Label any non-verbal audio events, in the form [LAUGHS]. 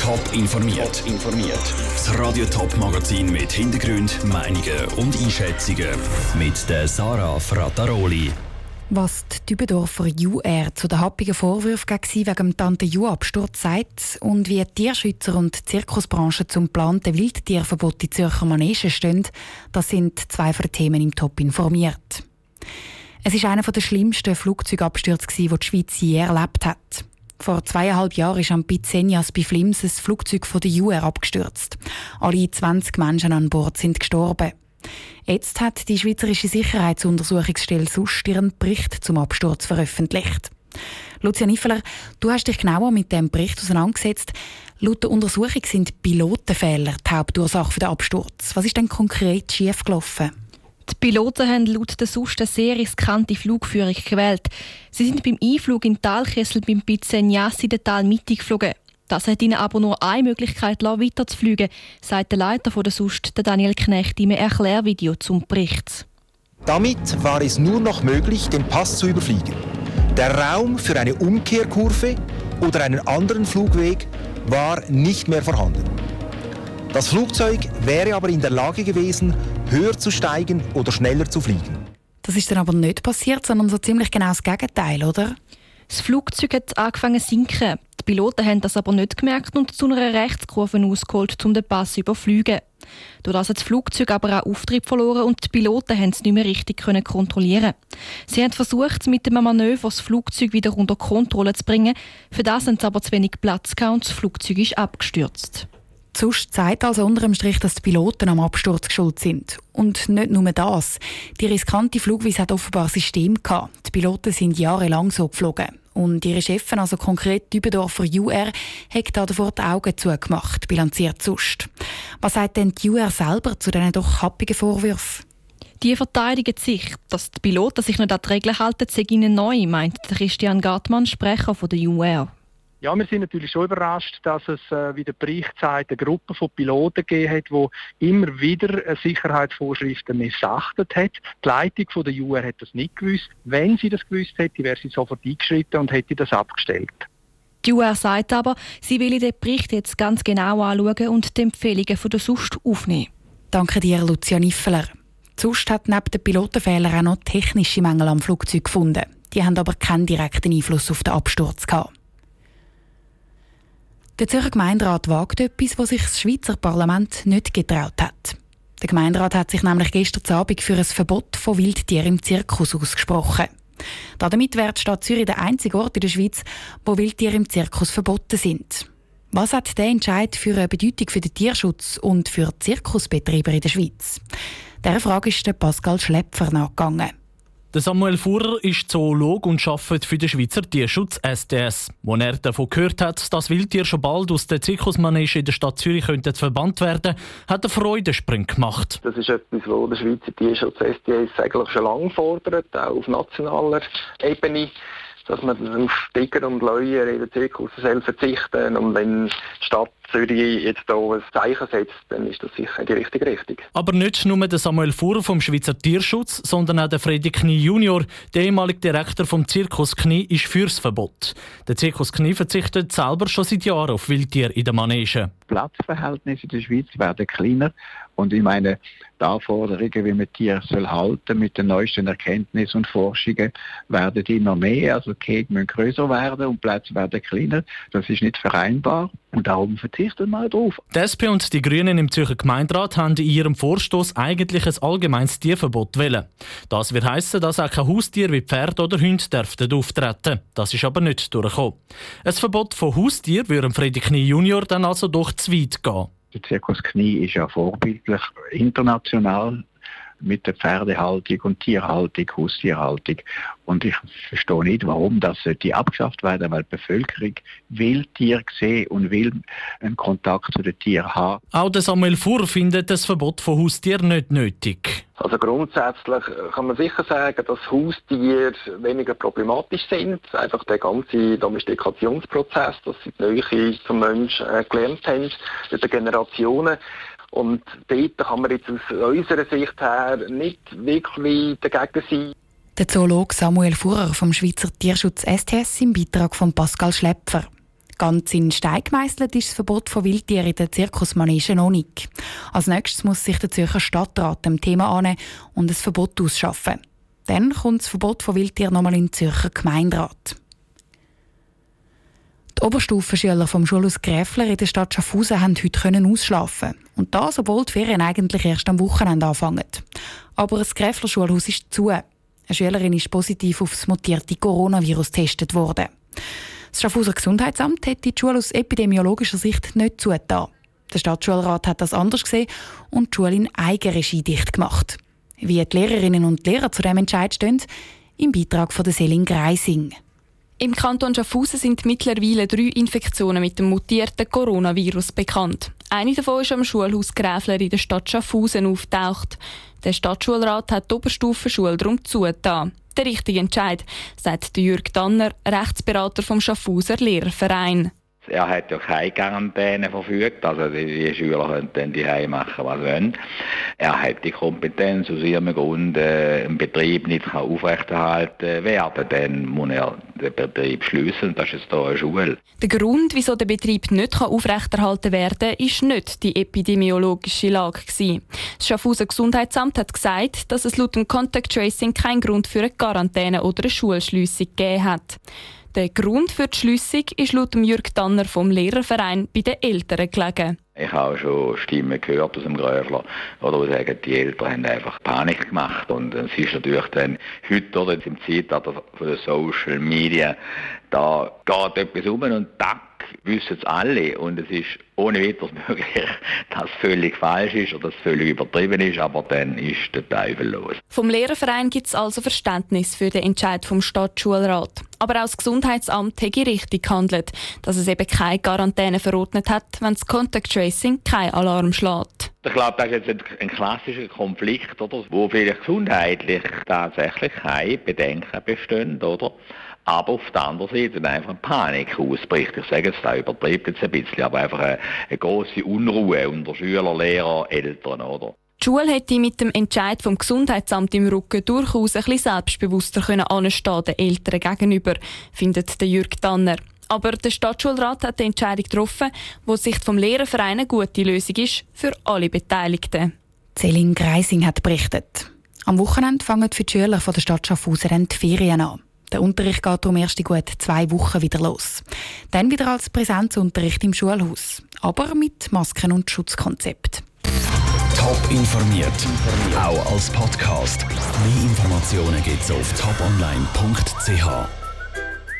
Top informiert. informiert. Das Radio Top Magazin mit Hintergrund, Meinungen und Einschätzungen mit der Sarah Frataroli. Was die Dübendorfer UR zu den happigen Vorwürfen gegen sie wegen dem Tante Ju-Absturz sagt und wie die Tierschützer und die Zirkusbranche zum geplanten Wildtierverbot in Zürcher Manege stehen, das sind zwei von den Themen im Top informiert. Es ist einer der schlimmsten Flugzeugabstürze, die die Schweiz je erlebt hat. Vor zweieinhalb Jahren ist am Pizzenias bei Flims ein Flugzeug von der UR abgestürzt. Alle 20 Menschen an Bord sind gestorben. Jetzt hat die Schweizerische Sicherheitsuntersuchungsstelle SUST ihren Bericht zum Absturz veröffentlicht. Lucia Niffeler, du hast dich genauer mit dem Bericht auseinandergesetzt. Laut der Untersuchung sind Pilotenfehler die Hauptursache für den Absturz. Was ist denn konkret schiefgelaufen? Die Piloten haben laut der SUST eine sehr riskante Flugführung gewählt. Sie sind beim Einflug in Talkessel beim Pizzenias in der Talmitte geflogen. Das hat ihnen aber nur eine Möglichkeit, weiter zu fliegen, sagt der Leiter der SUST, Daniel Knecht, im Erklärvideo zum Bericht. Damit war es nur noch möglich, den Pass zu überfliegen. Der Raum für eine Umkehrkurve oder einen anderen Flugweg war nicht mehr vorhanden. Das Flugzeug wäre aber in der Lage gewesen, höher zu steigen oder schneller zu fliegen. Das ist dann aber nicht passiert, sondern so ziemlich genau das Gegenteil, oder? Das Flugzeug hat angefangen zu sinken. Die Piloten haben das aber nicht gemerkt und zu einer Rechtskurve ausgeholt, um den Pass zu überfliegen. Durch das hat das Flugzeug aber auch Auftrieb verloren und die Piloten haben es nicht mehr richtig kontrollieren. Sie haben versucht, mit dem Manöver das Flugzeug wieder unter Kontrolle zu bringen. Für das haben sie aber zu wenig Platz gehabt und das Flugzeug ist abgestürzt. Sonst zeigt also unter dem Strich, dass die Piloten am Absturz schuld sind. Und nicht nur das. Die riskante Flugweise hat offenbar System gehabt. Die Piloten sind jahrelang so geflogen. Und ihre Chefin, also konkret Dübendorfer UR, hat davor die Augen zugemacht, bilanziert Sust. Was sagt denn die UR selber zu diesen doch happigen Vorwürfen? Die verteidigen sich, dass die Piloten sich nicht an die Regeln halten, sei ihnen neu, meint Christian Gartmann, Sprecher von der UR. Ja, wir sind natürlich schon überrascht, dass es, äh, wie der Bericht zeigt, eine Gruppe von Piloten gegeben hat, die immer wieder äh, Sicherheitsvorschriften missachtet hat. Die Leitung von der UR hat das nicht gewusst. Wenn sie das gewusst hätte, wäre sie sofort eingeschritten und hätte das abgestellt. Die UR sagt aber, sie will den Bericht jetzt ganz genau anschauen und die Empfehlungen von der SUST aufnehmen. Danke dir, Lucia Niffeler. Die SUST hat neben den Pilotenfehlern auch noch technische Mängel am Flugzeug gefunden. Die haben aber keinen direkten Einfluss auf den Absturz gehabt. Der Zürcher Gemeinderat wagt etwas, was sich das Schweizer Parlament nicht getraut hat. Der Gemeinderat hat sich nämlich gestern Abend für ein Verbot von Wildtieren im Zirkus ausgesprochen. Damit wird die Stadt Zürich der einzige Ort in der Schweiz, wo Wildtiere im Zirkus verboten sind. Was hat der Entscheid für eine Bedeutung für den Tierschutz und für Zirkusbetreiber in der Schweiz? Dieser Frage ist Pascal Schlepfer nachgegangen. Der Samuel Fuhrer ist Zoolog und arbeitet für den Schweizer Tierschutz SDS. Als er davon gehört hat, dass Wildtiere schon bald aus der Zirkusmanege in der Stadt Zürich könnten verbannt werden hat er Freudensprung gemacht. Das ist etwas, was der Schweizer Tierschutz SDS eigentlich schon lange fordert, auch auf nationaler Ebene dass man auf Tiger und Läuer in der Zirkus verzichten Und wenn die Stadt Zürich jetzt hier ein Zeichen setzt, dann ist das sicher die richtige Richtung. Aber nicht nur der Samuel Fuhrer vom Schweizer Tierschutz, sondern auch der Freddy Knie Junior, der ehemalige Direktor vom Zirkus Knie, ist fürs Verbot. Der Zirkus Knie verzichtet selber schon seit Jahren auf Wildtiere in der Manege. Platzverhältnisse in der Schweiz werden kleiner und ich meine, die Anforderungen, wie man Tiere soll halten mit den neuesten Erkenntnissen und Forschungen, werden immer mehr. Also die Käge müssen größer werden und Plätze werden kleiner. Das ist nicht vereinbar und darum verzichten wir darauf. Die SP und die Grünen im Zürcher Gemeinderat haben in ihrem Vorstoß eigentlich ein allgemeines Tierverbot wählen. Das wird heißen, dass auch kein Haustier wie Pferd oder Hund dürften auftreten. Das ist aber nicht durchgekommen. Ein Verbot von Haustier würde Freddy Knie Junior dann also doch zu weit gehen. Der Zirkus Knie ist ja vorbildlich international mit der Pferdehaltung und Tierhaltung, Haustierhaltung. Und ich verstehe nicht, warum das die abgeschafft werden, weil die Bevölkerung will Tiere sehen und will einen Kontakt zu den Tieren haben. Auch der Samuel Fuhr findet das Verbot von Haustieren nicht nötig. Also grundsätzlich kann man sicher sagen, dass Haustiere weniger problematisch sind. Einfach der ganze Domestikationsprozess, dass sie die Nähe zum Menschen äh, gelernt haben, über Generationen. Und dort kann man jetzt aus unserer Sicht her nicht wirklich dagegen sein. Der Zoolog Samuel Fuhrer vom Schweizer Tierschutz STS im Beitrag von Pascal Schlepfer. Ganz in Stein gemeißelt ist das Verbot von Wildtieren in der Zirkusmanege noch nicht. Als nächstes muss sich der Zürcher Stadtrat dem Thema annehmen und ein Verbot ausschaffen. Dann kommt das Verbot von Wildtieren nochmal in den Zürcher Gemeinderat. Die Oberstufenschüler vom Schulhaus Gräfler in der Stadt Schaffhausen haben heute ausschlafen. Und das, obwohl die Ferien eigentlich erst am Wochenende anfangen. Aber das Gräfler Schulhaus ist zu. Eine Schülerin ist positiv auf das mutierte Coronavirus getestet worden. Das Schaffhauser Gesundheitsamt hat die Schule aus epidemiologischer Sicht nicht zugetan. Der Stadtschulrat hat das anders gesehen und die Schule in Eigenregie dicht gemacht. Wie die Lehrerinnen und Lehrer zu dem Entscheid stehen, im Beitrag von Selin Greising. Im Kanton Schaffhausen sind mittlerweile drei Infektionen mit dem mutierten Coronavirus bekannt. Eine davon ist am Schulhaus Gräfler in der Stadt Schaffhausen auftaucht. Der Stadtschulrat hat die Oberstufenschule darum zugetan. Der richtige Entscheid, sagt Jürg Danner, Rechtsberater vom Schaffhauser Lehrerverein. Er hat ja keine Quarantäne verfügt, also die, die Schüler können dann die machen, was sie wollen. Er hat die Kompetenz aus ihrem Grund, äh, einen Betrieb nicht kann aufrechterhalten werden, dann muss er den Betrieb schließen. Das ist hier eine Schule. Der Grund, wieso der Betrieb nicht kann aufrechterhalten werden kann, ist nicht die epidemiologische Lage. Gewesen. Das Schaffhauser Gesundheitsamt hat gesagt, dass es laut dem Contact Tracing keinen Grund für eine Quarantäne oder eine Schulschliessung gegeben hat. Der Grund für die Schliessung ist laut Jürg Tanner vom Lehrerverein bei den Eltern gelegen. Ich habe schon Stimmen gehört aus dem Gröfler, oder die sagen, die Eltern haben einfach Panik gemacht. Und es ist natürlich dann heute, oder im Zeitalter von den Social Media, da geht etwas um und tack, wissen es alle. Und es ist ohne weiteres [LAUGHS] möglich, dass es völlig falsch ist oder dass es völlig übertrieben ist, aber dann ist der Teufel los. Vom Lehrerverein gibt es also Verständnis für den Entscheid vom Stadtschulrat. Aber auch das Gesundheitsamt hätte richtig gehandelt, dass es eben keine Quarantäne verordnet hat, wenn das Contact Tracing keinen Alarm schlägt. Ich glaube, das ist jetzt ein klassischer Konflikt, oder, wo vielleicht gesundheitlich tatsächlich keine Bedenken bestehen, oder? Aber auf der anderen Seite einfach Panik ausbricht. Ich sage es da übertreibt jetzt ein bisschen, aber einfach eine, eine große Unruhe unter Schüler, Lehrer, Eltern, oder? Die Schule hätte mit dem Entscheid vom Gesundheitsamt im Rücken durchaus ein bisschen selbstbewusster können anstehen den Eltern gegenüber, findet der Jürg Tanner. Aber der Stadtschulrat hat die Entscheidung getroffen, wo die Sicht vom Lehrerverein eine gute Lösung ist für alle Beteiligten. Celine Greising hat berichtet. Am Wochenende fangen für die Schüler von der Stadt Schaffhausen die Ferien an. Der Unterricht geht darum erst in gut zwei Wochen wieder los. Dann wieder als Präsenzunterricht im Schulhaus, aber mit Masken- und Schutzkonzept. Top informiert, auch als Podcast. Mehr Informationen gibt's auf toponline.ch.